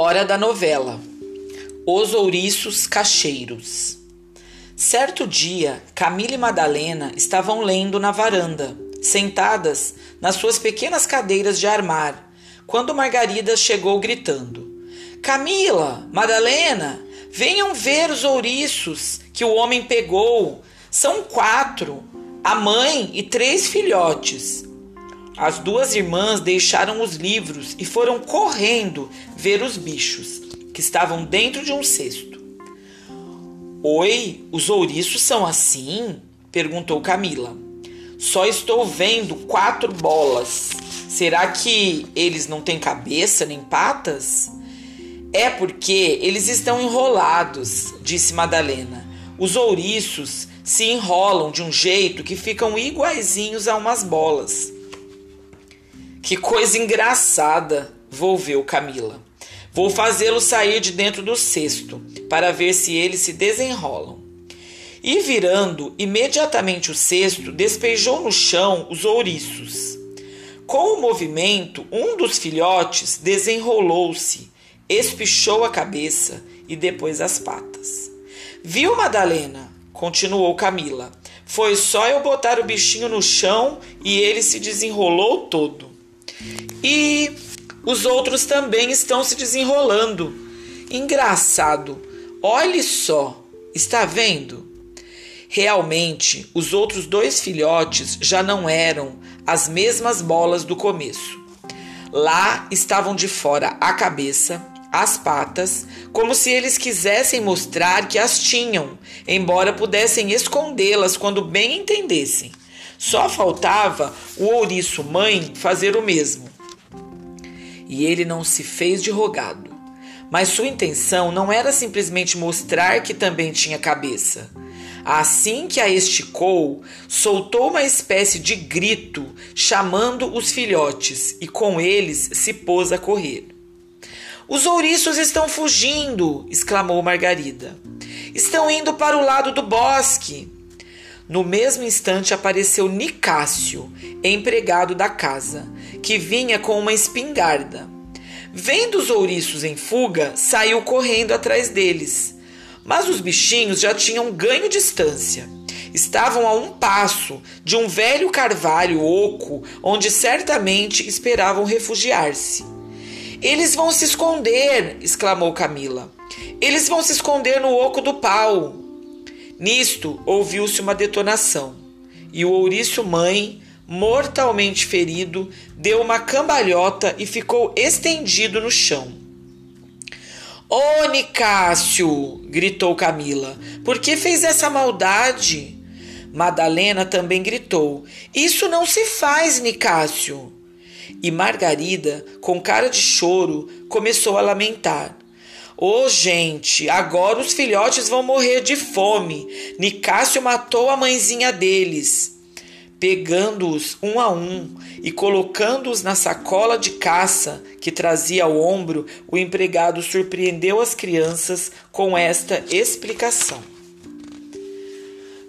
Hora da novela. Os ouriços cacheiros. Certo dia, Camila e Madalena estavam lendo na varanda, sentadas nas suas pequenas cadeiras de armar, quando Margarida chegou gritando: Camila, Madalena, venham ver os ouriços que o homem pegou. São quatro, a mãe e três filhotes. As duas irmãs deixaram os livros e foram correndo ver os bichos, que estavam dentro de um cesto. Oi, os ouriços são assim? perguntou Camila. Só estou vendo quatro bolas. Será que eles não têm cabeça nem patas? É porque eles estão enrolados, disse Madalena. Os ouriços se enrolam de um jeito que ficam iguaizinhos a umas bolas. Que coisa engraçada, volveu Camila. Vou fazê-lo sair de dentro do cesto para ver se eles se desenrolam. E virando imediatamente o cesto, despejou no chão os ouriços. Com o movimento, um dos filhotes desenrolou-se, espichou a cabeça e depois as patas. Viu, Madalena? continuou Camila. Foi só eu botar o bichinho no chão e ele se desenrolou todo. E os outros também estão se desenrolando. Engraçado. Olhe só. Está vendo? Realmente, os outros dois filhotes já não eram as mesmas bolas do começo. Lá estavam de fora a cabeça, as patas, como se eles quisessem mostrar que as tinham, embora pudessem escondê-las quando bem entendessem. Só faltava o ouriço mãe fazer o mesmo. E ele não se fez de rogado. Mas sua intenção não era simplesmente mostrar que também tinha cabeça. Assim que a esticou, soltou uma espécie de grito, chamando os filhotes, e com eles se pôs a correr. Os ouriços estão fugindo! exclamou Margarida. Estão indo para o lado do bosque. No mesmo instante apareceu Nicásio, empregado da casa, que vinha com uma espingarda. Vendo os ouriços em fuga, saiu correndo atrás deles. Mas os bichinhos já tinham ganho distância. Estavam a um passo de um velho carvalho oco, onde certamente esperavam refugiar-se. Eles vão se esconder! exclamou Camila. Eles vão se esconder no oco do pau. Nisto ouviu-se uma detonação, e o ouriço mãe, mortalmente ferido, deu uma cambalhota e ficou estendido no chão. Ô Nicásio! gritou Camila. Por que fez essa maldade? Madalena também gritou. Isso não se faz, Nicásio. E Margarida, com cara de choro, começou a lamentar. Ô oh, gente, agora os filhotes vão morrer de fome. Nicásio matou a mãezinha deles. Pegando-os um a um e colocando-os na sacola de caça que trazia ao ombro, o empregado surpreendeu as crianças com esta explicação: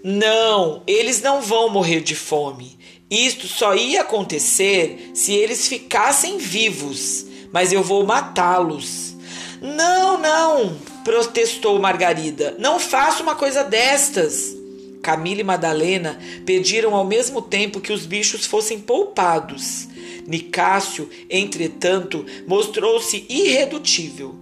Não, eles não vão morrer de fome. Isto só ia acontecer se eles ficassem vivos, mas eu vou matá-los. Não, não, protestou Margarida. Não faça uma coisa destas. Camila e Madalena pediram ao mesmo tempo que os bichos fossem poupados. Nicásio, entretanto, mostrou-se irredutível.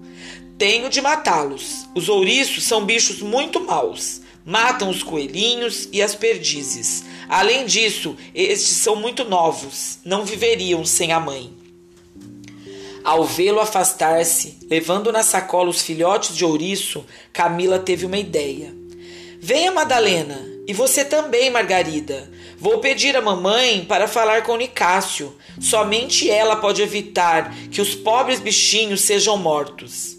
Tenho de matá-los. Os ouriços são bichos muito maus. Matam os coelhinhos e as perdizes. Além disso, estes são muito novos. Não viveriam sem a mãe. Ao vê-lo afastar-se, levando na sacola os filhotes de ouriço, Camila teve uma ideia. Venha, Madalena, e você também, Margarida. Vou pedir à mamãe para falar com Nicásio. Somente ela pode evitar que os pobres bichinhos sejam mortos.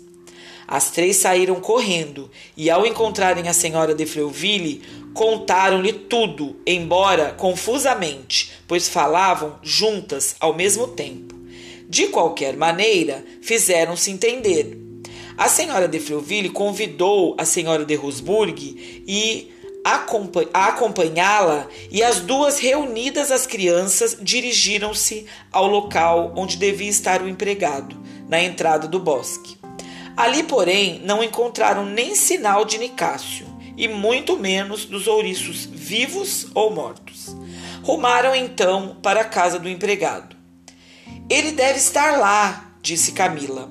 As três saíram correndo e, ao encontrarem a senhora de Freuville, contaram-lhe tudo, embora confusamente, pois falavam juntas ao mesmo tempo. De qualquer maneira, fizeram-se entender. A senhora de Freuville convidou a senhora de Rosburg e a acompanhá-la e as duas reunidas as crianças dirigiram-se ao local onde devia estar o empregado, na entrada do bosque. Ali, porém, não encontraram nem sinal de Nicásio, e muito menos dos ouriços vivos ou mortos. Rumaram então para a casa do empregado. Ele deve estar lá, disse Camila.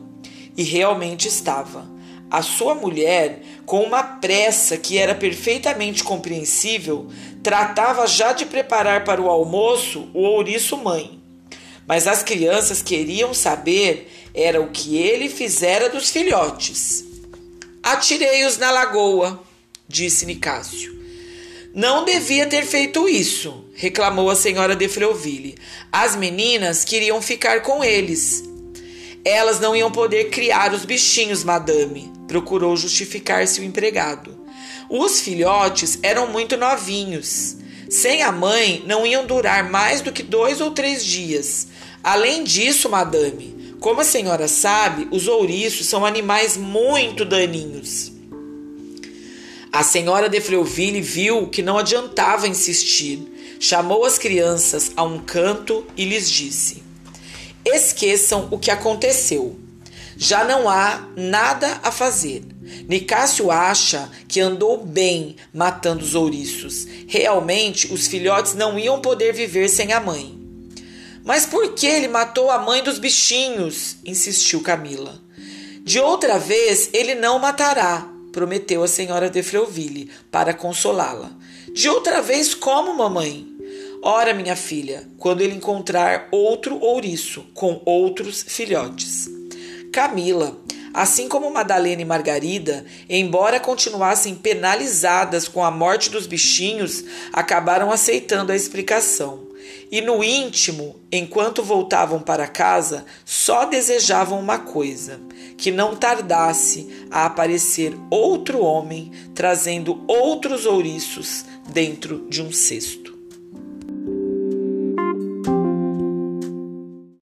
E realmente estava. A sua mulher, com uma pressa que era perfeitamente compreensível, tratava já de preparar para o almoço o ouriço mãe. Mas as crianças queriam saber era o que ele fizera dos filhotes. Atirei-os na lagoa, disse Nicásio. Não devia ter feito isso, reclamou a senhora de Freuville. As meninas queriam ficar com eles. Elas não iam poder criar os bichinhos, madame, procurou justificar-se o empregado. Os filhotes eram muito novinhos. Sem a mãe, não iam durar mais do que dois ou três dias. Além disso, madame, como a senhora sabe, os ouriços são animais muito daninhos. A senhora de Freuville viu que não adiantava insistir. Chamou as crianças a um canto e lhes disse: Esqueçam o que aconteceu. Já não há nada a fazer. Nicásio acha que andou bem matando os ouriços. Realmente, os filhotes não iam poder viver sem a mãe. Mas por que ele matou a mãe dos bichinhos? insistiu Camila. De outra vez ele não matará, prometeu a senhora de Freuville para consolá-la. De outra vez como, mamãe? Ora, minha filha, quando ele encontrar outro ouriço com outros filhotes. Camila, assim como Madalena e Margarida, embora continuassem penalizadas com a morte dos bichinhos, acabaram aceitando a explicação e no íntimo, enquanto voltavam para casa, só desejavam uma coisa: que não tardasse a aparecer outro homem trazendo outros ouriços dentro de um cesto.